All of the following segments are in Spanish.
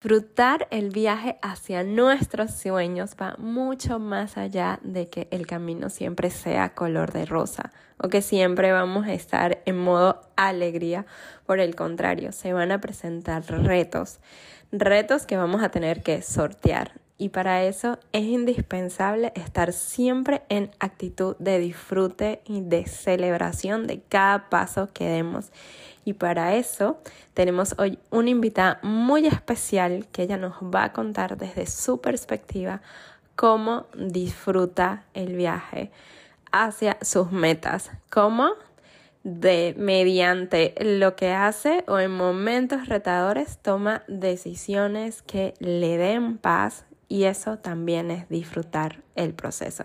Disfrutar el viaje hacia nuestros sueños va mucho más allá de que el camino siempre sea color de rosa o que siempre vamos a estar en modo alegría. Por el contrario, se van a presentar retos, retos que vamos a tener que sortear. Y para eso es indispensable estar siempre en actitud de disfrute y de celebración de cada paso que demos y para eso tenemos hoy una invitada muy especial que ella nos va a contar desde su perspectiva cómo disfruta el viaje hacia sus metas, cómo de mediante lo que hace o en momentos retadores toma decisiones que le den paz y eso también es disfrutar el proceso.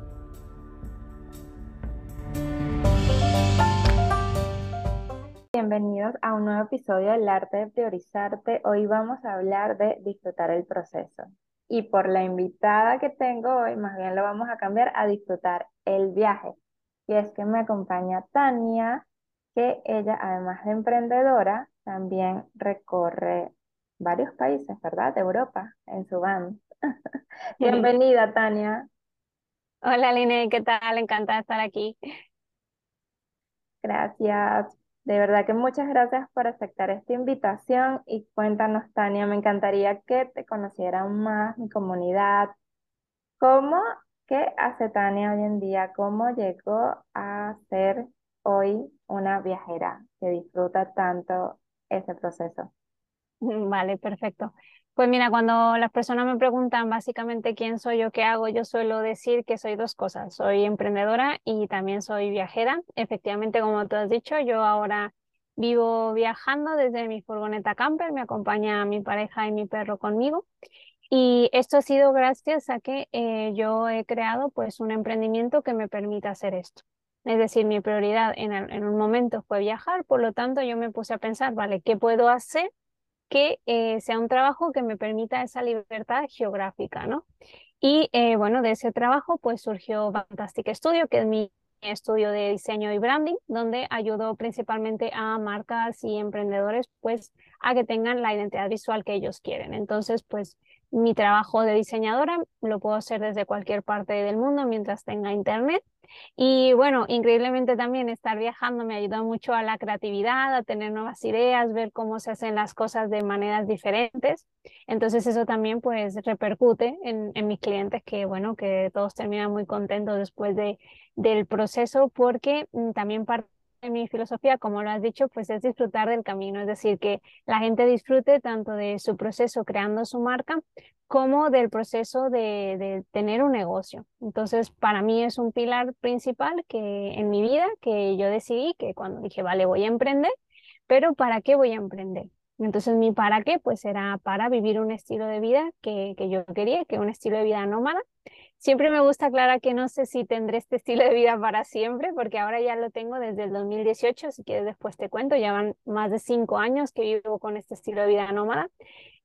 Bienvenidos a un nuevo episodio del arte de priorizarte. Hoy vamos a hablar de disfrutar el proceso. Y por la invitada que tengo hoy, más bien lo vamos a cambiar a disfrutar el viaje. Y es que me acompaña Tania, que ella, además de emprendedora, también recorre varios países, ¿verdad? De Europa, en su van. Bienvenida, Tania. Hola, Line, ¿qué tal? Encantada de estar aquí. Gracias. De verdad que muchas gracias por aceptar esta invitación y cuéntanos, Tania, me encantaría que te conocieran más mi comunidad. ¿Cómo, qué hace Tania hoy en día? ¿Cómo llegó a ser hoy una viajera que disfruta tanto ese proceso? Vale, perfecto. Pues mira, cuando las personas me preguntan básicamente quién soy yo, qué hago, yo suelo decir que soy dos cosas. Soy emprendedora y también soy viajera. Efectivamente, como tú has dicho, yo ahora vivo viajando desde mi furgoneta camper, me acompaña mi pareja y mi perro conmigo. Y esto ha sido gracias a que eh, yo he creado pues un emprendimiento que me permita hacer esto. Es decir, mi prioridad en, en un momento fue viajar, por lo tanto yo me puse a pensar, vale, ¿qué puedo hacer que eh, sea un trabajo que me permita esa libertad geográfica, ¿no? Y eh, bueno, de ese trabajo pues surgió Fantastic Studio, que es mi estudio de diseño y branding, donde ayudo principalmente a marcas y emprendedores pues a que tengan la identidad visual que ellos quieren. Entonces, pues mi trabajo de diseñadora lo puedo hacer desde cualquier parte del mundo mientras tenga internet y bueno, increíblemente también estar viajando me ayuda mucho a la creatividad, a tener nuevas ideas, ver cómo se hacen las cosas de maneras diferentes. Entonces eso también pues repercute en, en mis clientes que bueno, que todos terminan muy contentos después de, del proceso porque mm, también parte mi filosofía, como lo has dicho, pues es disfrutar del camino, es decir, que la gente disfrute tanto de su proceso creando su marca como del proceso de, de, tener un negocio. Entonces, para mí es un pilar principal que en mi vida que yo decidí que cuando dije, vale, voy a emprender, pero ¿para qué voy a emprender? Entonces, mi para qué, pues era para vivir un estilo de vida que, que yo quería, que un estilo de vida nómada, Siempre me gusta aclarar que no sé si tendré este estilo de vida para siempre, porque ahora ya lo tengo desde el 2018, si quieres después te cuento, ya van más de cinco años que vivo con este estilo de vida nómada,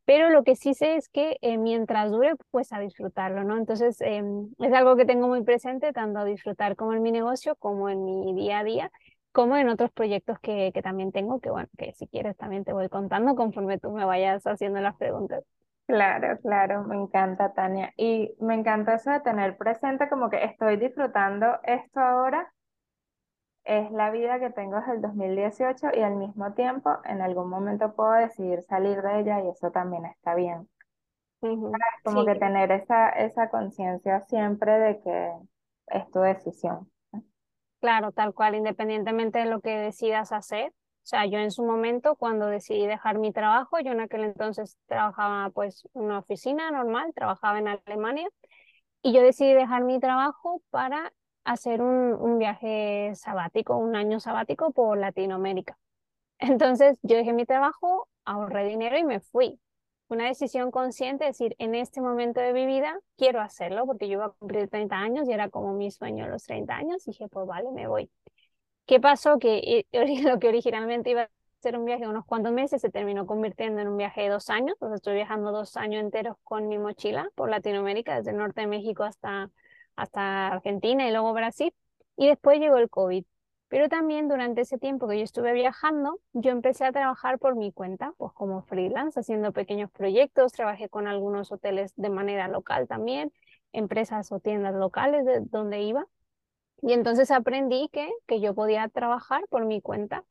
pero lo que sí sé es que eh, mientras dure, pues a disfrutarlo, ¿no? Entonces, eh, es algo que tengo muy presente, tanto a disfrutar como en mi negocio, como en mi día a día, como en otros proyectos que, que también tengo, que bueno, que si quieres también te voy contando conforme tú me vayas haciendo las preguntas. Claro, claro, me encanta, Tania. Y me encanta eso de tener presente como que estoy disfrutando esto ahora, es la vida que tengo desde el 2018 y al mismo tiempo en algún momento puedo decidir salir de ella y eso también está bien. Como que tener esa, esa conciencia siempre de que es tu decisión. Claro, tal cual, independientemente de lo que decidas hacer, o sea, yo en su momento, cuando decidí dejar mi trabajo, yo en aquel entonces trabajaba pues en una oficina normal, trabajaba en Alemania, y yo decidí dejar mi trabajo para hacer un, un viaje sabático, un año sabático por Latinoamérica. Entonces yo dejé mi trabajo, ahorré dinero y me fui. una decisión consciente, decir, en este momento de mi vida quiero hacerlo, porque yo iba a cumplir 30 años y era como mi sueño los 30 años, y dije, pues vale, me voy. ¿Qué pasó? Que eh, lo que originalmente iba a ser un viaje de unos cuantos meses se terminó convirtiendo en un viaje de dos años, entonces estoy viajando dos años enteros con mi mochila por Latinoamérica, desde el norte de México hasta, hasta Argentina y luego Brasil, y después llegó el COVID. Pero también durante ese tiempo que yo estuve viajando, yo empecé a trabajar por mi cuenta, pues como freelance, haciendo pequeños proyectos, trabajé con algunos hoteles de manera local también, empresas o tiendas locales de donde iba. Y entonces aprendí que, que yo podía trabajar por mi cuenta.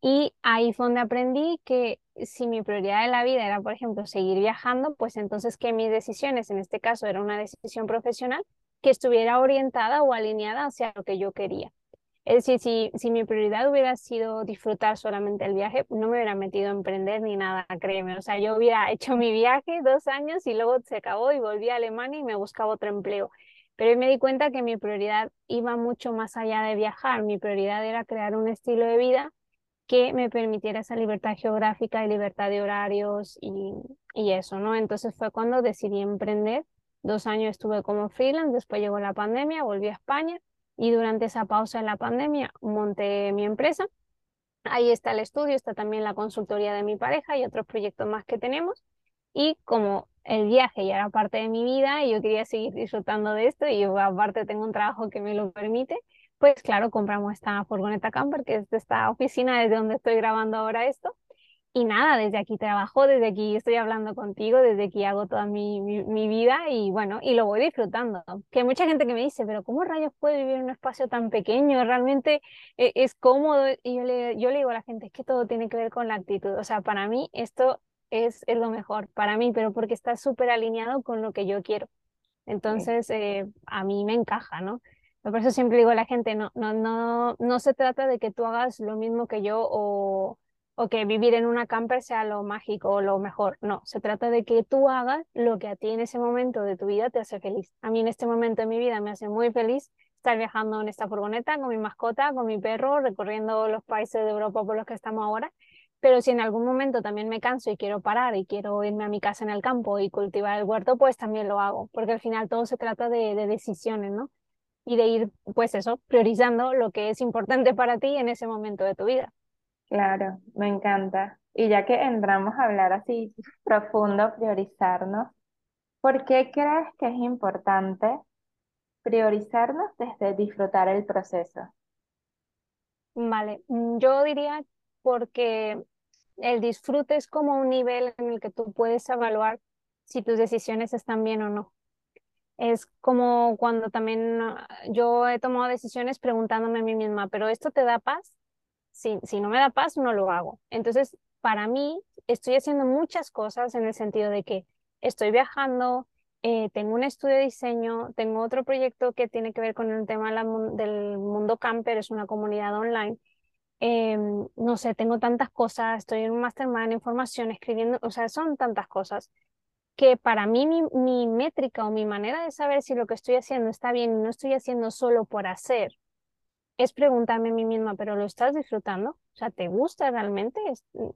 Y ahí fue donde aprendí que si mi prioridad de la vida era, por ejemplo, seguir viajando, pues entonces que mis decisiones, en este caso era una decisión profesional, que estuviera orientada o alineada hacia lo que yo quería. Es decir, si, si mi prioridad hubiera sido disfrutar solamente el viaje, no me hubiera metido a emprender ni nada, créeme. O sea, yo hubiera hecho mi viaje dos años y luego se acabó y volví a Alemania y me buscaba otro empleo. Pero me di cuenta que mi prioridad iba mucho más allá de viajar. Mi prioridad era crear un estilo de vida que me permitiera esa libertad geográfica y libertad de horarios y, y eso, ¿no? Entonces fue cuando decidí emprender. Dos años estuve como freelance, después llegó la pandemia, volví a España y durante esa pausa en la pandemia monté mi empresa. Ahí está el estudio, está también la consultoría de mi pareja y otros proyectos más que tenemos. Y como el viaje ya era parte de mi vida y yo quería seguir disfrutando de esto y yo aparte tengo un trabajo que me lo permite, pues claro, compramos esta furgoneta camper, que es de esta oficina desde donde estoy grabando ahora esto. Y nada, desde aquí trabajo, desde aquí estoy hablando contigo, desde aquí hago toda mi, mi, vida y bueno, y lo voy disfrutando. Que hay mucha gente que me dice, pero ¿cómo rayos puede vivir en un espacio tan pequeño? Realmente eh, es cómodo. Y yo le, yo le digo a la gente, es que todo tiene que ver con la actitud. O sea, para mí esto es, es lo mejor, para mí, pero porque está súper alineado con lo que yo quiero. Entonces, eh, a mí me encaja, ¿no? Por eso siempre digo a la gente, no, no, no, no se trata de que tú hagas lo mismo que yo o o que vivir en una camper sea lo mágico o lo mejor. No, se trata de que tú hagas lo que a ti en ese momento de tu vida te hace feliz. A mí en este momento de mi vida me hace muy feliz estar viajando en esta furgoneta con mi mascota, con mi perro, recorriendo los países de Europa por los que estamos ahora. Pero si en algún momento también me canso y quiero parar y quiero irme a mi casa en el campo y cultivar el huerto, pues también lo hago, porque al final todo se trata de, de decisiones, ¿no? Y de ir, pues eso, priorizando lo que es importante para ti en ese momento de tu vida. Claro, me encanta. Y ya que entramos a hablar así profundo, priorizarnos, ¿por qué crees que es importante priorizarnos desde disfrutar el proceso? Vale, mm, yo diría porque el disfrute es como un nivel en el que tú puedes evaluar si tus decisiones están bien o no. Es como cuando también ah, yo he tomado decisiones preguntándome a mí misma, ¿pero esto te da paz? si, no me da paz, no lo hago. Entonces, para mí, estoy haciendo muchas cosas en el sentido de que estoy viajando, eh, tengo un estudio de diseño, tengo otro proyecto que tiene que ver con el tema del mundo camper, es una comunidad online. Em, no sé, tengo tantas cosas, estoy en un mastermind, en formación, escribiendo, o sea, son tantas cosas que para mí mi, mi métrica o mi manera de saber si lo que estoy haciendo está bien y no estoy haciendo solo por hacer, es preguntarme a mí misma, pero ¿lo estás disfrutando? O sea, ¿te gusta realmente?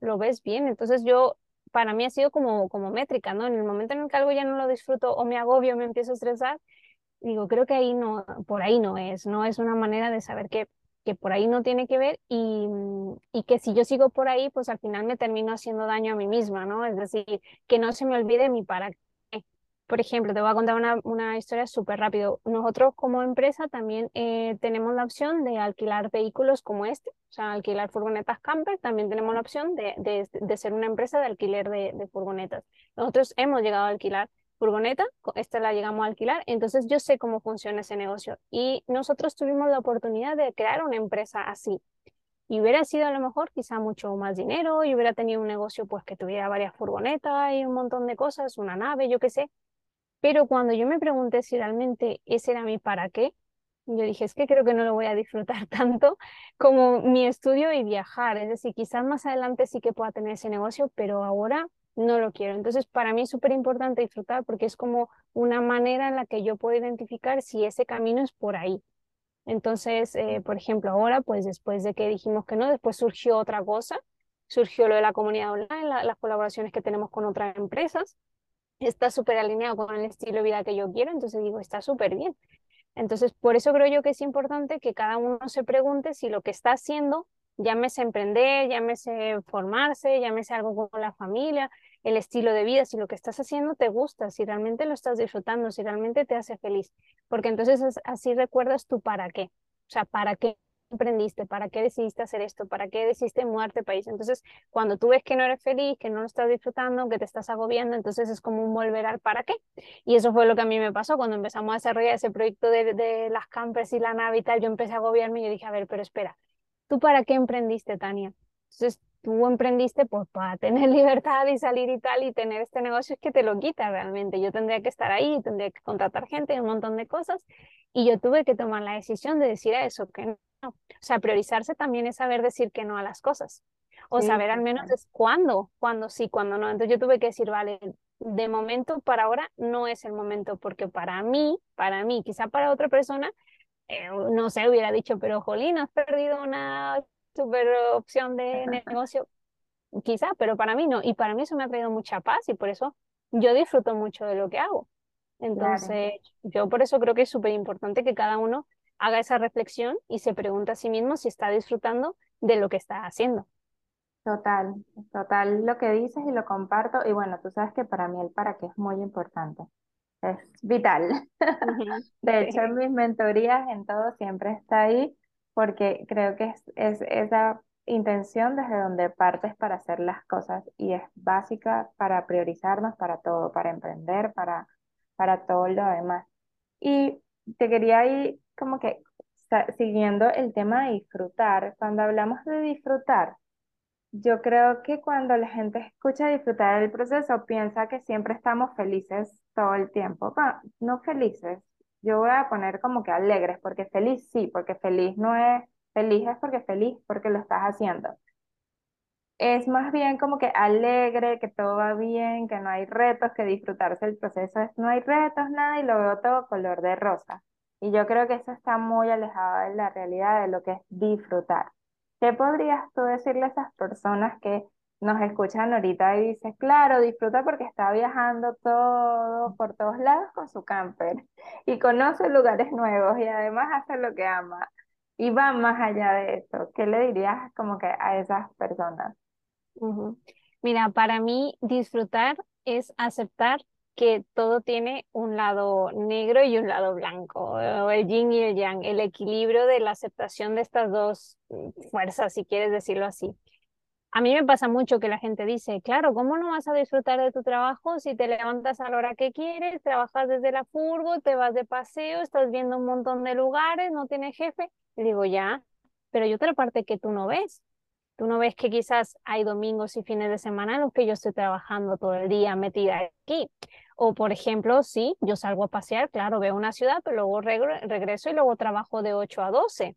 ¿Lo ves bien? Entonces yo, para mí ha sido como, como métrica, ¿no? En el momento en el que algo ya no lo disfruto o me agobio, me empiezo a estresar, digo, creo que ahí no, por ahí no es, no es una manera de saber que, que por ahí no tiene que ver y, y que si yo sigo por ahí, pues al final me termino haciendo daño a mí misma, ¿no? Es decir, que no se me olvide mi para por ejemplo, te voy a contar una, una historia súper rápido. Nosotros como empresa también eh, tenemos la opción de alquilar vehículos como este, o sea, alquilar furgonetas camper. También tenemos la opción de, de, de ser una empresa de alquiler de, de, furgonetas. Nosotros hemos llegado a alquilar furgoneta, esta la llegamos a alquilar, entonces yo sé cómo funciona ese negocio. Y nosotros tuvimos la oportunidad de crear una empresa así. Y hubiera sido a lo mejor quizá mucho más dinero y hubiera tenido un negocio pues que tuviera varias furgonetas y un montón de cosas, una nave, yo qué sé pero cuando yo me pregunté si realmente ese era mi para qué, yo dije, es que creo que no lo voy a disfrutar tanto como mi estudio y viajar. Es decir, quizás más adelante sí que pueda tener ese negocio, pero ahora no lo quiero. Entonces, para mí es súper importante disfrutar porque es como una manera en la que yo puedo identificar si ese camino es por ahí. Entonces, eh, por ejemplo, ahora, pues después de que dijimos que no, después surgió otra cosa surgió lo de la comunidad online, las colaboraciones que tenemos con otras empresas. Está súper alineado con el estilo de vida que yo quiero, entonces digo, está súper bien. Entonces, por eso creo yo que es importante que cada uno se pregunte si lo que está haciendo, llámese emprender, llámese formarse, llámese algo con la familia, el estilo de vida, si lo que estás haciendo te gusta, si realmente lo estás disfrutando, si realmente te hace feliz, porque entonces así recuerdas tu para qué, o sea, para qué emprendiste, para qué decidiste hacer esto, para qué decidiste mudarte país. Entonces, cuando tú ves que no eres feliz, que no lo estás disfrutando, que te estás agobiando, entonces es como un volver al para qué. Y eso fue lo que a mí me pasó cuando empezamos a desarrollar ese proyecto de, de las campers y la nave y tal, yo empecé a agobiarme y yo dije, a ver, pero espera, ¿tú para qué emprendiste, Tania? Entonces, tú emprendiste pues para tener libertad y salir y tal y tener este negocio es que te lo quita realmente. Yo tendría que estar ahí, tendría que contratar gente y un montón de cosas y yo tuve que tomar la decisión de decir a eso que no. O sea, priorizarse también es saber decir que no a las cosas o saber al menos es cuándo, cuándo sí, cuándo no. Entonces yo tuve que decir, vale, de momento para ahora no es el momento porque para mí, para mí, quizá para otra persona, eh, no sé, hubiera dicho, pero Jolín, has perdido una super opción de negocio, quizá, pero para mí no. Y para mí eso me ha traído mucha paz y por eso yo disfruto mucho de lo que hago. Entonces, yo por eso creo que es súper importante que cada uno haga esa reflexión y se pregunte a sí mismo si está disfrutando de lo que está haciendo. Total, total lo que dices y lo comparto. Y bueno, tú sabes que para mí el para qué es muy importante. Es vital. De hecho, en mis mentorías, en todo, siempre está ahí porque creo que es, es esa intención desde donde partes para hacer las cosas y es básica para priorizarnos para todo, para emprender, para, para todo lo demás. Y te quería ir como que siguiendo el tema de disfrutar, cuando hablamos de disfrutar, yo creo que cuando la gente escucha disfrutar el proceso, piensa que siempre estamos felices todo el tiempo. no felices, yo voy a poner como que alegres, porque feliz sí, porque feliz no es, feliz es porque feliz, porque lo estás haciendo. Es más bien como que alegre, que todo va bien, que no hay retos, que disfrutarse el proceso es no hay retos, nada, y lo veo todo color de rosa. Y yo creo que eso está muy alejado de la realidad de lo que es disfrutar. ¿Qué podrías tú decirle a esas personas que nos escuchan ahorita y dice, claro, disfruta porque está viajando todo por todos lados con su camper y conoce lugares nuevos y además hace lo que ama y va más allá de eso. ¿Qué le dirías como que a esas personas? Mira, para mí disfrutar es aceptar que todo tiene un lado negro y un lado blanco, el yin y el yang, el equilibrio de la aceptación de estas dos mm, fuerzas, si quieres decirlo así. A mí me pasa mucho que la gente dice, claro, ¿cómo no vas a disfrutar de tu trabajo si te levantas a la hora que quieres, trabajas desde la furgo, te vas de paseo, estás viendo un montón de lugares, no tienes jefe? Y digo, ya, pero hay otra parte que tú no ves. Tú no ves que quizás hay domingos y fines de semana en los que yo estoy trabajando todo el día metida aquí. O, por ejemplo, sí, yo salgo a pasear, claro, veo una ciudad, pero luego regreso y luego trabajo de 8 a 12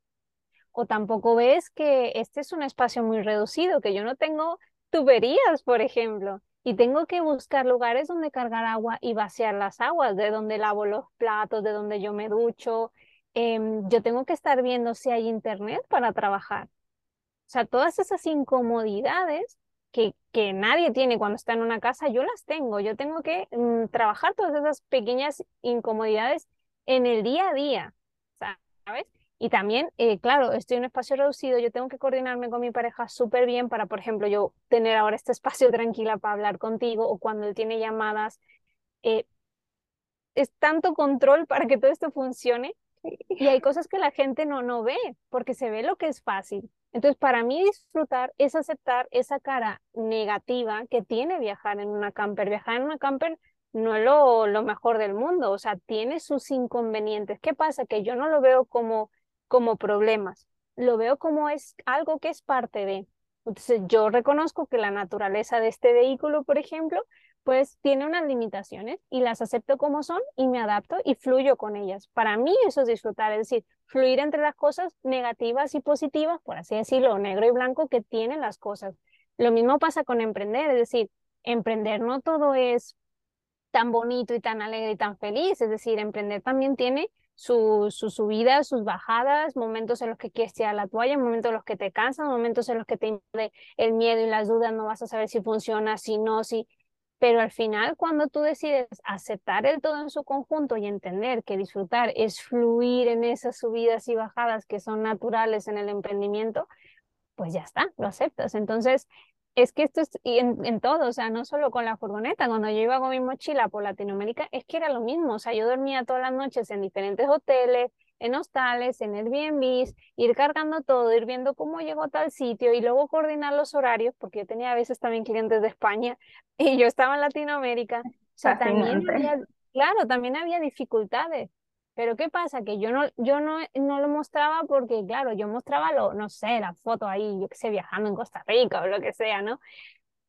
o tampoco ves que este es un espacio muy reducido, que yo no tengo tuberías, por ejemplo, y tengo que buscar lugares donde cargar agua y vaciar las aguas, de donde lavo los platos, de donde yo me ducho. Em, yo tengo que estar viendo si hay internet para trabajar. O sea, todas esas incomodidades que, nadie tiene cuando está en una casa, yo las tengo. Yo tengo que mm, trabajar todas esas pequeñas incomodidades en el día a día, ¿sabes? Y también, eh, claro, estoy en un espacio reducido, yo tengo que coordinarme con mi pareja súper bien para, por ejemplo, yo tener ahora este espacio tranquila para hablar contigo o cuando él tiene llamadas. Eh, es tanto control para que todo esto funcione y hay cosas que la gente no, no ve porque se ve lo que es fácil. Entonces, para mí disfrutar es aceptar esa cara negativa que tiene viajar en una camper. Viajar en una camper no es lo, lo mejor del mundo, o sea, tiene sus inconvenientes. ¿Qué pasa? Que yo no lo veo como como problemas, lo veo como es algo que es parte de. Entonces yo reconozco que la naturaleza de este vehículo, por ejemplo, pues tiene unas limitaciones y las acepto como son y me adapto y fluyo con ellas. Para mí eso es disfrutar, es decir, fluir entre las cosas negativas y positivas, por así decirlo, negro y blanco que tienen las cosas. Lo mismo pasa con emprender, es decir, emprender no todo es tan bonito y tan alegre y tan feliz, es decir, emprender también tiene sus subidas, sus bajadas, momentos en los que quieres tirar la toalla, momentos en los que te cansan, momentos en los que te invade el miedo y las dudas, no vas a saber si funciona, si no, si... Pero al final, cuando tú decides aceptar el todo en su conjunto y entender que disfrutar es fluir en esas subidas y bajadas que son naturales en el emprendimiento, pues ya está, lo aceptas. Entonces, es que esto es en, en, todo, o sea, no solo con la furgoneta, cuando yo iba con mi mochila por Latinoamérica, es que era lo mismo, o sea, yo dormía todas las noches en diferentes hoteles, en hostales, en Airbnb, ir cargando todo, ir viendo cómo llegó a tal sitio y luego coordinar los horarios, porque yo tenía a veces también clientes de España y yo estaba en Latinoamérica, o sea, también había, claro, también había dificultades, pero ¿qué pasa? Que yo no, yo no, no lo mostraba porque, claro, yo mostraba, lo, no sé, la foto ahí, yo que sé, viajando en Costa Rica o lo que sea, ¿no?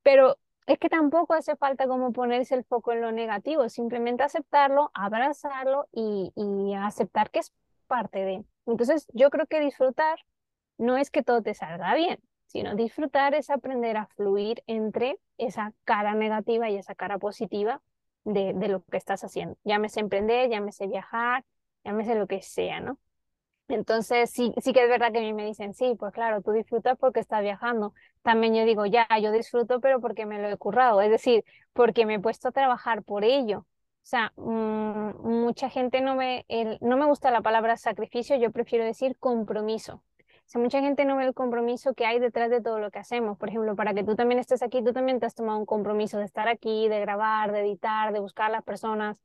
Pero es que tampoco hace falta como ponerse el foco en lo negativo, simplemente aceptarlo, abrazarlo y, y aceptar que es parte de. Entonces, yo creo que disfrutar no es que todo te salga bien, sino disfrutar es aprender a fluir entre esa cara negativa y esa cara positiva de, de, lo que estás haciendo. Llámese emprender, llámese viajar, llámese lo que sea, ¿no? Entonces, sí, sí que es verdad que a mí me dicen, sí, pues claro, tú disfrutas porque estás viajando. También yo digo, ya, yo disfruto, pero porque me lo he currado, es decir, porque me he puesto a trabajar por ello. O sea, mmm, mucha gente no me, el, no me gusta la palabra sacrificio, yo prefiero decir compromiso. O sea, mucha gente no ve el compromiso que hay detrás de todo lo que hacemos. Por ejemplo, para que tú también estés aquí, tú también te has tomado un compromiso de estar aquí, de grabar, de editar, de buscar a las personas.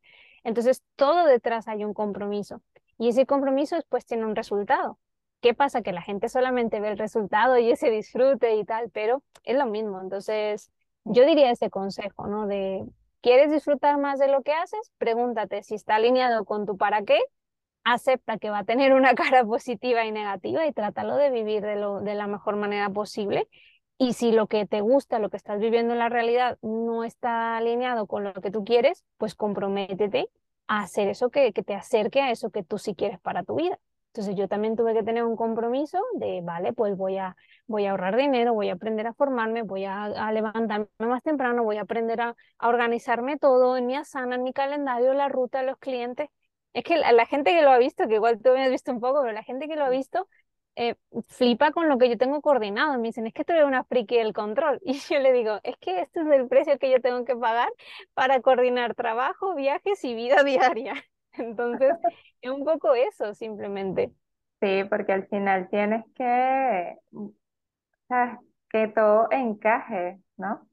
Entonces, todo detrás hay un compromiso y ese compromiso después tiene un resultado. ¿Qué pasa? Que la gente solamente ve el resultado y ese disfrute y tal, pero es lo mismo. Entonces, yo diría ese consejo, ¿no? De, ¿quieres disfrutar más de lo que haces? Pregúntate si está alineado con tu para qué, acepta que va a tener una cara positiva y negativa y trátalo de vivir de, lo, de la mejor manera posible y si lo que te gusta, lo que estás viviendo en la realidad no está alineado con lo que tú quieres, pues comprométete a hacer eso que, que te acerque a eso que tú sí quieres para tu vida. Entonces yo también tuve que tener un compromiso de, vale, pues voy a, voy a ahorrar dinero, voy a aprender a formarme, voy a, a levantarme más temprano, voy a aprender a, a, organizarme todo en mi asana, en mi calendario, la ruta, los clientes. Es que la, la, gente que lo ha visto, que igual tú me has visto un poco, pero la gente que lo ha visto eh, flipa con lo que yo tengo coordinado. Me dicen, es que tú eres una friki del control. Y yo le digo, es que este es el precio que yo tengo que pagar para coordinar trabajo, viajes y vida diaria. Entonces, es un poco eso, simplemente. Sí, porque al final tienes que, ¿sabes? que todo encaje, ¿no?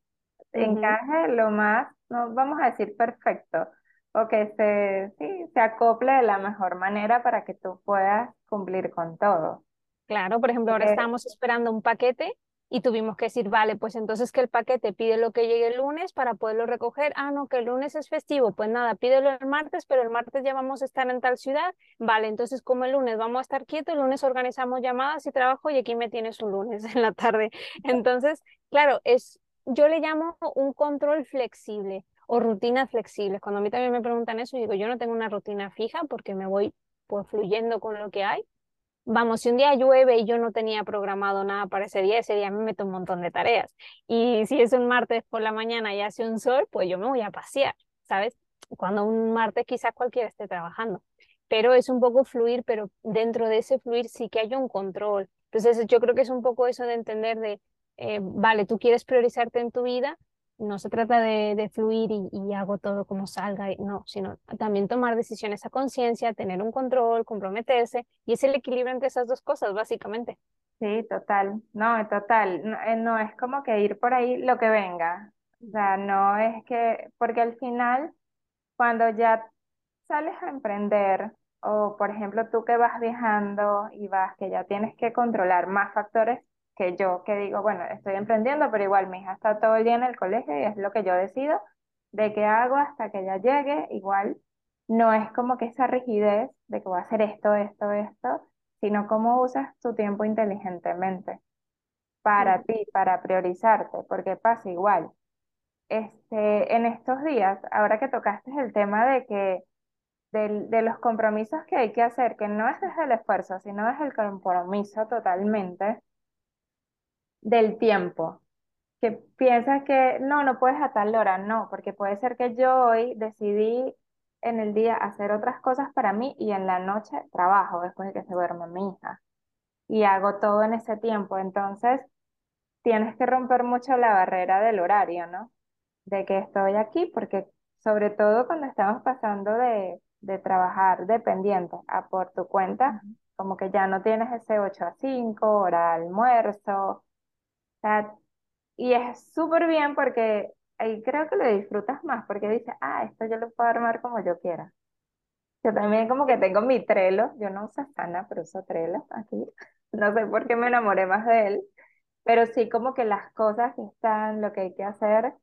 Encaje lo más, no vamos a decir perfecto, o que se, sí, se acople de la mejor manera para que tú puedas cumplir con todo. Claro, por ejemplo, ahora estamos esperando un paquete y tuvimos que decir, vale, pues entonces que el paquete pide lo que llegue el lunes para poderlo recoger. Ah, no, que el lunes es festivo. Pues nada, pídelo el martes, pero el martes ya vamos a estar en tal ciudad. Vale, entonces como el lunes vamos a estar quietos, el lunes organizamos llamadas y trabajo y aquí me tienes un lunes en la tarde. Entonces, claro, es, yo le llamo un control flexible o rutinas flexibles. Cuando a mí también me preguntan eso, digo, yo no tengo una rutina fija porque me voy pues fluyendo con lo que hay Vamos, si un día llueve y yo no tenía programado nada para ese día, ese día me meto un montón de tareas. Y si es un martes por la mañana y hace un sol, pues yo me voy a pasear, ¿sabes? Cuando un martes quizás cualquiera esté trabajando. Pero es un poco fluir, pero dentro de ese fluir sí que hay un control. Entonces yo creo que es un poco eso de entender de, eh, vale, tú quieres priorizarte en tu vida, no se trata de, de fluir y, y, hago todo como salga, no, sino también tomar decisiones a conciencia, tener un control, comprometerse, y es el equilibrio entre esas dos cosas, básicamente. Sí, total, no, total, no, eh, no es como que ir por ahí lo que venga, o sea, no es que, porque al final, cuando ya sales a emprender, o por ejemplo tú que vas viajando y vas, que ya tienes que controlar más factores que yo que digo, bueno, estoy emprendiendo, pero igual mi hija está todo el día en el colegio y es lo que yo decido de qué hago hasta que ella llegue, igual no es como que esa rigidez de que voy a hacer esto, esto, esto, sino cómo usas tu tiempo inteligentemente para ti, para priorizarte, porque pasa igual. Este, en estos días, ahora que tocaste el tema de que de, de los compromisos que hay que hacer, que no es desde el esfuerzo, sino desde el compromiso totalmente, del tiempo, que piensas que no, no puedes a tal hora, no, porque puede ser que yo hoy decidí en el día hacer otras cosas para mí y en la noche trabajo después de que se duerme mi hija. Y hago todo en ese tiempo. Entonces, tienes que romper mucho la barrera del horario, ¿no? De que estoy aquí, porque sobre todo cuando estamos pasando de, de trabajar dependientes a por tu cuenta, como que ya no tienes ese 8 a 5, hora de almuerzo. Sea, y es súper bien porque ahí creo que lo disfrutas más, porque dices, ah, esto yo lo puedo armar como yo quiera. Yo también como que tengo mi Trello, yo no uso Sana, pero uso Trello aquí. No sé por qué me enamoré más de él, pero sí como que las cosas que están, lo que hay que hacer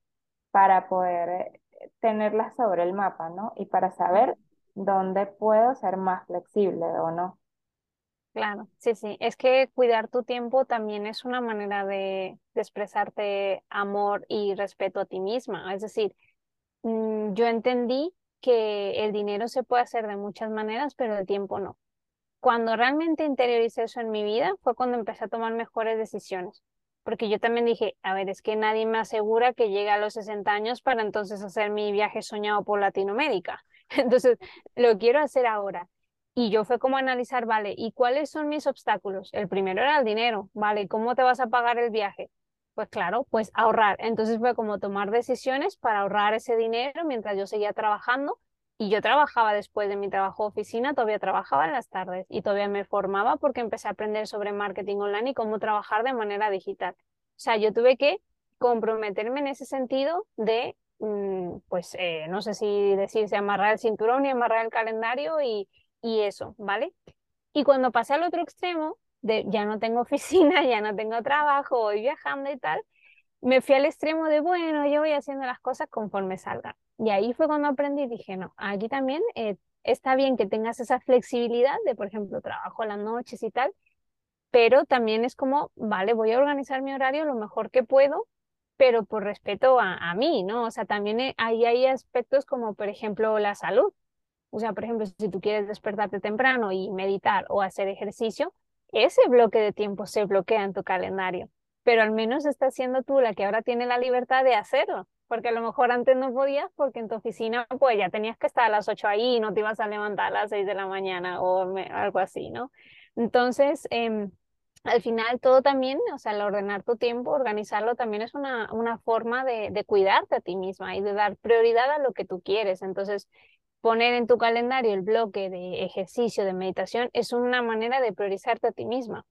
para poder eh, tenerlas sobre el mapa, ¿no? Y para saber dónde puedo ser más flexible o no. Claro, sí, sí. Es que cuidar tu tiempo también es una manera de, expresarte amor y respeto a ti misma. Es decir, mm, yo entendí que el dinero se puede hacer de muchas maneras, pero el tiempo no. Cuando realmente interioricé eso en mi vida fue cuando empecé a tomar mejores decisiones. Porque yo también dije, a ver, es que nadie me asegura que llegue a los 60 años para entonces hacer mi viaje soñado por Latinoamérica. Entonces, lo quiero hacer ahora. Y yo fue como analizar, vale, ¿y cuáles son mis obstáculos? El primero era el dinero, vale, ¿cómo te vas a pagar el viaje? Pues claro, pues ahorrar. Entonces fue como tomar decisiones para ahorrar ese dinero mientras yo seguía trabajando. Y yo trabajaba después de mi trabajo de oficina, todavía trabajaba en las tardes y todavía me formaba porque empecé a aprender sobre marketing online y cómo trabajar de manera digital. O sea, yo tuve que comprometerme en ese sentido de, mm, pues, eh, no sé si decirse amarrar el cinturón y amarrar el calendario y, y eso, ¿vale? Y cuando pasé al otro extremo, de ya no tengo oficina, ya no tengo trabajo, voy viajando y tal, me fui al extremo de, bueno, yo voy haciendo las cosas conforme salgan. Y ahí fue cuando aprendí y dije, no, aquí también eh, está bien que tengas esa flexibilidad de, por ejemplo, trabajo las noches y tal, pero también es como, vale, voy a organizar mi horario lo mejor que puedo, pero por respeto a, a mí, ¿no? O sea, también eh, ahí hay aspectos como, por ejemplo, la salud. O sea, por ejemplo, si tú quieres despertarte temprano y meditar o hacer ejercicio, ese bloque de tiempo se bloquea en tu calendario, pero al menos estás siendo tú la que ahora tiene la libertad de hacerlo, porque a lo mejor antes no podías porque en tu oficina pues ya tenías que estar a las 8 ahí y no te ibas a levantar a las 6 de la mañana o algo así, ¿no? Entonces, eh, al final todo también, o sea, el ordenar tu tiempo, organizarlo también es una, una forma de, de cuidarte a ti misma y de dar prioridad a lo que tú quieres. Entonces, poner en tu calendario el bloque de ejercicio, de meditación, es una manera de priorizarte a ti misma,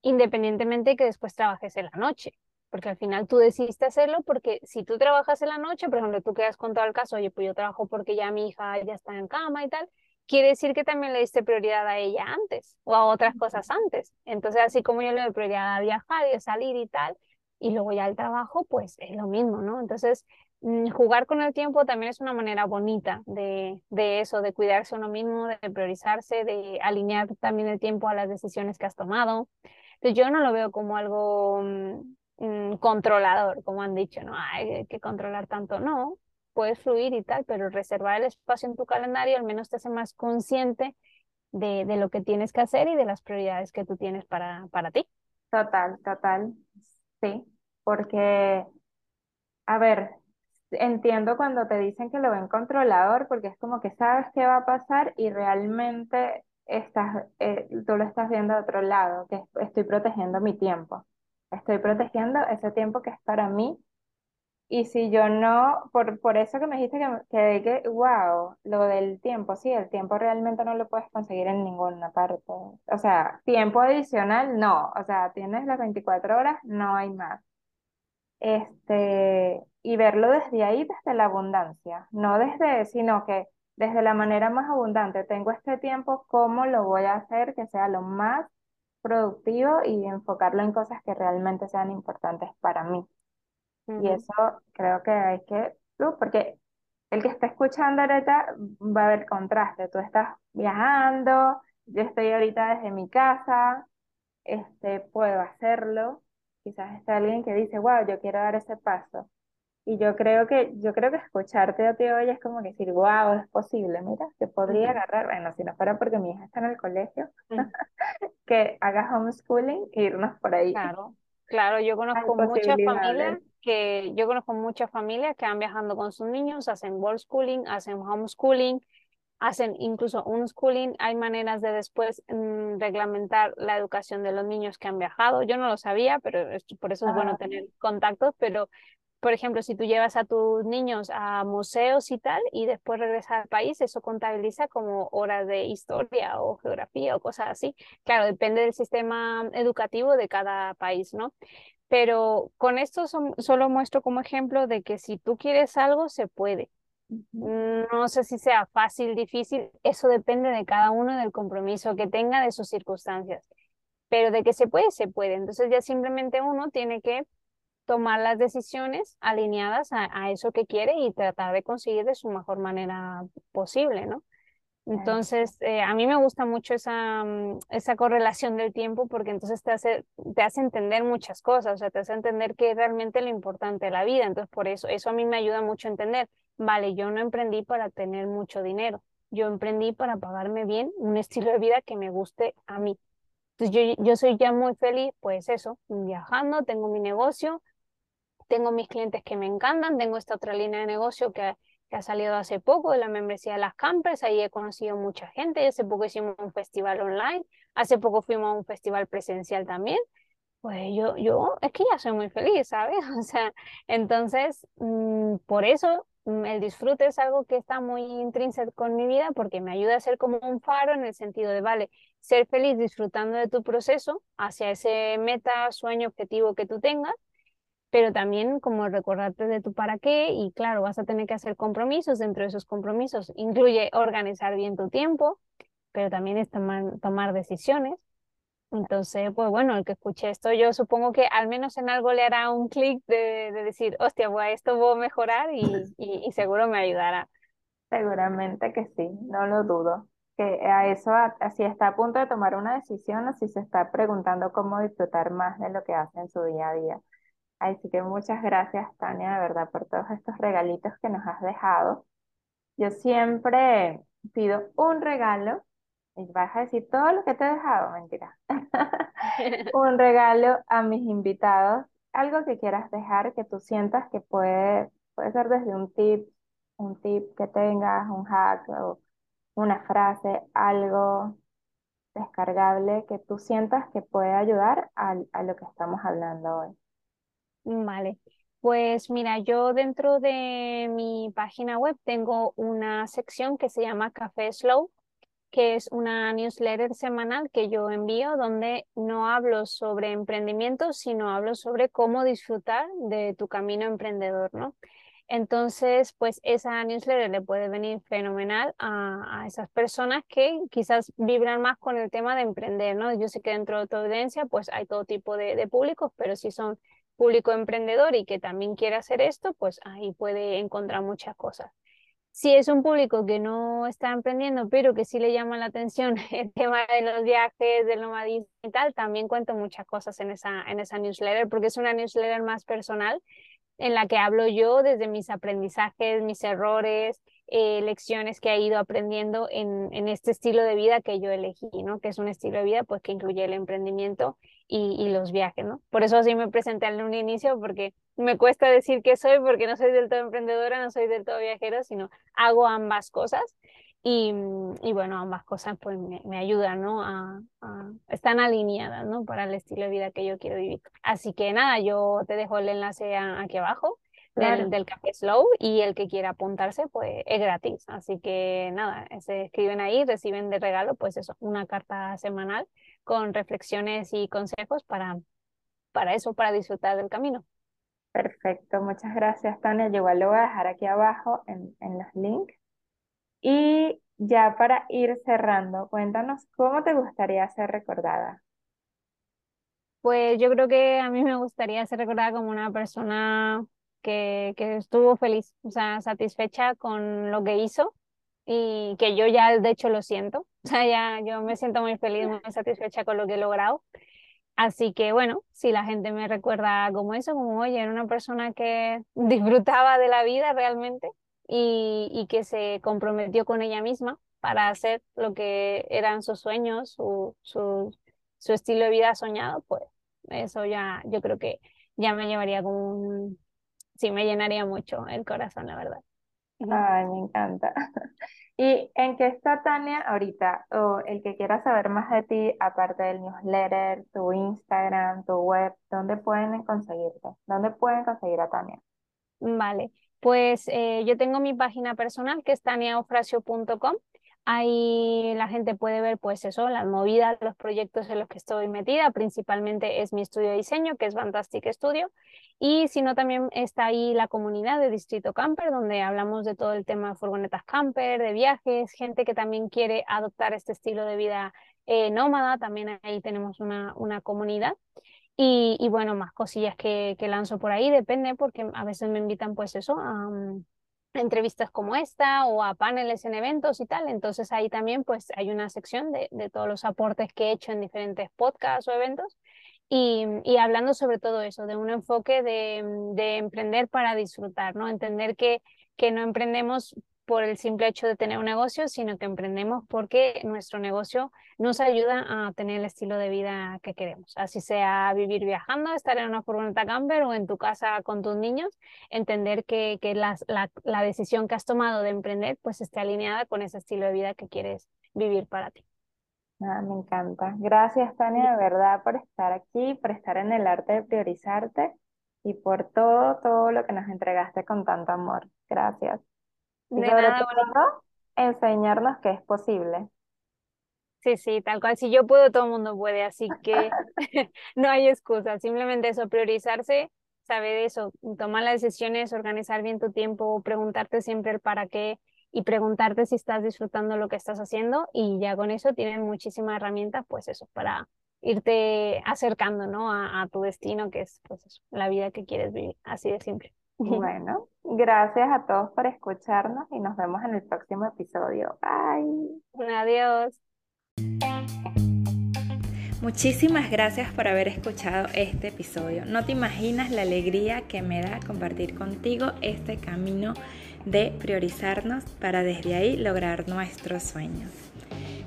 independientemente que después trabajes en la noche, porque al final tú decidiste hacerlo porque si tú trabajas en la noche, por ejemplo, tú quedas con todo el caso, oye, pues yo trabajo porque ya mi hija ya está en cama y tal, quiere decir que también le diste prioridad a ella antes o a otras cosas antes. Entonces, así como yo le doy prioridad a viajar y a salir y tal, y luego ya el trabajo, pues es lo mismo, ¿no? Entonces, jugar con el tiempo también es una manera bonita de, de, eso, de cuidarse uno mismo, de priorizarse, de alinear también el tiempo a las decisiones que has tomado. Entonces yo no lo veo como algo mm, mm, controlador, como han dicho, no hay que controlar tanto, no, puedes fluir y tal, pero reservar el espacio en tu calendario al menos te hace más consciente de, de lo que tienes que hacer y de las prioridades que tú tienes para, para ti. Total, total, sí, porque, a ver, entiendo cuando te dicen que lo ven controlador, porque es como que sabes qué va a pasar y realmente estás, eh, tú lo estás viendo de otro lado, que estoy protegiendo mi tiempo. Estoy protegiendo ese tiempo que es para mí. Y si yo no, por, por eso que me dijiste que, que, wow, lo del tiempo, sí, el tiempo realmente no lo puedes conseguir en ninguna parte. O sea, tiempo adicional, no. O sea, tienes las 24 horas, no hay más. Este, y verlo desde ahí, desde la abundancia, no desde, sino que desde la manera más abundante. Tengo este tiempo, ¿cómo lo voy a hacer que sea lo más productivo y enfocarlo en cosas que realmente sean importantes para mí? Y eso creo que hay que, porque el que está escuchando ahorita va a haber contraste. Tú estás viajando, yo estoy ahorita desde mi casa, este, puedo hacerlo. Quizás está alguien que dice, wow, yo quiero dar ese paso. Y yo creo que, yo creo que escucharte a ti hoy es como que decir, wow, es posible, mira, que podría agarrar, bueno, si no fuera porque mi hija está en el colegio, que haga homeschooling e irnos por ahí. Claro, claro, yo conozco muchas familias que, yo conozco muchas familias que van viajando con sus niños, hacen world schooling, hacen homeschooling, hacen incluso un schooling, hay maneras de después mm, reglamentar la educación de los niños que han viajado. Yo no lo sabía, pero por eso es bueno tener contactos, pero por ejemplo, si tú llevas a tus niños a museos y tal y después regresas al país, eso contabiliza como horas de historia o geografía o cosas así. Claro, depende del sistema educativo de cada país, ¿no? Pero con esto solo muestro como ejemplo de que si tú quieres algo, se puede. No sé si sea fácil, difícil, eso depende de cada uno del compromiso que tenga de sus circunstancias. Pero de que se puede, se puede. Entonces ya simplemente uno tiene que tomar las decisiones alineadas a, eso que quiere y tratar de conseguir de su mejor manera posible, ¿no? Entonces, eh, a mí me gusta mucho esa, mm, esa correlación del tiempo porque entonces te hace, te hace entender muchas cosas, o sea, te hace entender qué es realmente lo importante de la vida. Entonces, por eso, eso a mí me ayuda mucho a entender, vale, yo no emprendí para tener mucho dinero, yo emprendí para pagarme bien un estilo de vida que me guste a mí. Entonces, yo, yo soy ya muy feliz, pues eso, viajando, tengo mi negocio, tengo mis clientes que me encantan, tengo esta otra línea de negocio que, ha salido hace poco, de la membresía de las campers, ahí he conocido mucha gente, hace poco hicimos un festival online, hace poco fuimos a un festival presencial también, pues yo, yo es que ya soy muy feliz, ¿sabes? O sea, entonces, mm, por eso mm, el disfrute es algo que está muy intrínseco con mi vida porque me ayuda a ser como un faro en el sentido de, vale, ser feliz disfrutando de tu proceso hacia ese meta, sueño, objetivo que tú tengas pero también como recordarte de tu para qué y claro, vas a tener que hacer compromisos, dentro de esos compromisos incluye organizar bien tu tiempo, pero también es tomar, tomar decisiones. Entonces, pues bueno, el que escuche esto, yo supongo que al menos en algo le hará un clic de, de, decir, hostia, pues esto voy a mejorar y, y, y, seguro me ayudará. Seguramente que sí, no lo dudo. Que a eso, si está a punto de tomar una decisión o si se está preguntando cómo disfrutar más de lo que hace en su día a día. Así que muchas gracias, Tania, de verdad, por todos estos regalitos que nos has dejado. Yo siempre pido un regalo y vas a decir todo lo que te he dejado, mentira. un regalo a mis invitados, algo que quieras dejar, que tú sientas que puede, puede ser desde un tip, un tip que tengas, un hack o una frase, algo descargable que tú sientas que puede ayudar a, a lo que estamos hablando hoy. Vale, pues mira, yo dentro de mi página web tengo una sección que se llama Café Slow, que es una newsletter semanal que yo envío donde no hablo sobre emprendimiento, sino hablo sobre cómo disfrutar de tu camino emprendedor, ¿no? Entonces, pues esa newsletter le puede venir fenomenal a, esas personas que quizás vibran más con el tema de emprender, ¿no? Yo sé que dentro de tu audiencia, pues hay todo tipo de, de públicos, pero si son público emprendedor y que también quiere hacer esto, pues ahí puede encontrar muchas cosas. Si es un público que no está emprendiendo, pero que sí le llama la atención el tema de los viajes, del nomadismo y tal, también cuento muchas cosas en esa, en esa newsletter, porque es una newsletter más personal en la que hablo yo desde mis aprendizajes, mis errores, eh, lecciones que he ido aprendiendo en, en, este estilo de vida que yo elegí, ¿no? Que es un estilo de vida pues que incluye el emprendimiento y, y, los viajes, ¿no? Por eso así me presenté en un inicio, porque me cuesta decir que soy, porque no soy del todo emprendedora, no soy del todo viajera, sino hago ambas cosas. Y, y bueno, ambas cosas pues me, me ayudan, ¿no? A, están alineadas, ¿no? Para el estilo de vida que yo quiero vivir. Así que nada, yo te dejo el enlace aquí abajo del, del, Café Slow y el que quiera apuntarse pues es gratis. Así que nada, se escriben ahí, reciben de regalo pues eso, una carta semanal con reflexiones y consejos para, para eso, para disfrutar del camino. Perfecto, muchas gracias Tania. Yo igual lo voy a dejar aquí abajo en, en los links. Y ya para ir cerrando, cuéntanos cómo te gustaría ser recordada. Pues yo creo que a mí me gustaría ser recordada como una persona que, que estuvo feliz, o sea, satisfecha con lo que hizo y que yo ya de hecho lo siento, o sea, ya yo me siento muy feliz, muy satisfecha con lo que he logrado. Así que bueno, si la gente me recuerda como eso, como oye, era una persona que disfrutaba de la vida realmente y, y que se comprometió con ella misma para hacer lo que eran sus sueños, su, su, su estilo de vida soñado, pues eso ya yo creo que ya me llevaría como un, sí, me llenaría mucho el corazón, la verdad. Ay, me encanta. ¿Y en qué está Tania ahorita? O el que quiera saber más de ti, aparte del newsletter, tu Instagram, tu web, ¿dónde pueden conseguirte? ¿Dónde pueden conseguir a Tania? Vale, pues eh, yo tengo mi página personal que es taniaofracio.com Ahí la gente puede ver, pues eso, las movidas, los proyectos en los que estoy metida. Principalmente es mi estudio de diseño, que es Fantastic Studio. Y si no, también está ahí la comunidad de Distrito Camper, donde hablamos de todo el tema de furgonetas camper, de viajes, gente que también quiere adoptar este estilo de vida eh, nómada. También ahí tenemos una, una comunidad. Y, y, bueno, más cosillas que, que, lanzo por ahí, depende, porque a veces me invitan, pues eso, a entrevistas como esta o a paneles en eventos y tal. Entonces ahí también pues hay una sección de, de todos los aportes que he hecho en diferentes podcasts o eventos y, y hablando sobre todo eso, de un enfoque de, de, emprender para disfrutar, ¿no? Entender que, que no emprendemos por el simple hecho de tener un negocio, sino que emprendemos porque nuestro negocio nos ayuda a tener el estilo de vida que queremos. Así sea vivir viajando, estar en una furgoneta camper o en tu casa con tus niños, entender que, que la, la, la decisión que has tomado de emprender pues esté alineada con ese estilo de vida que quieres vivir para ti. Ah, me encanta. Gracias, Tania, de verdad, por estar aquí, por estar en el arte de priorizarte y por todo, todo lo que nos entregaste con tanto amor. Gracias. Y De sobre nada, todo, enseñarnos que es posible. Sí, sí, tal cual. Si yo puedo, todo el mundo puede, así que no hay excusa. Simplemente eso, priorizarse, saber eso, tomar las decisiones, organizar bien tu tiempo, preguntarte siempre el para qué y preguntarte si estás disfrutando lo que estás haciendo y ya con eso tienen muchísimas herramientas, pues eso, para irte acercando, ¿no? A, a tu destino, que es, pues eso, la vida que quieres vivir, así de simple. Bueno, gracias a todos por escucharnos y nos vemos en el próximo episodio. Bye. Adiós. Muchísimas gracias por haber escuchado este episodio. No te imaginas la alegría que me da compartir contigo este camino de priorizarnos para desde ahí lograr nuestros sueños.